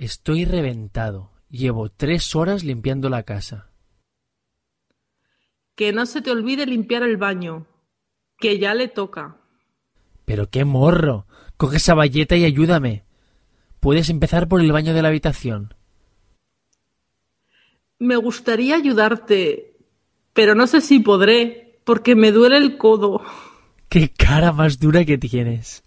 Estoy reventado. Llevo tres horas limpiando la casa. Que no se te olvide limpiar el baño, que ya le toca. Pero qué morro. Coge esa bayeta y ayúdame. Puedes empezar por el baño de la habitación. Me gustaría ayudarte, pero no sé si podré, porque me duele el codo. Qué cara más dura que tienes.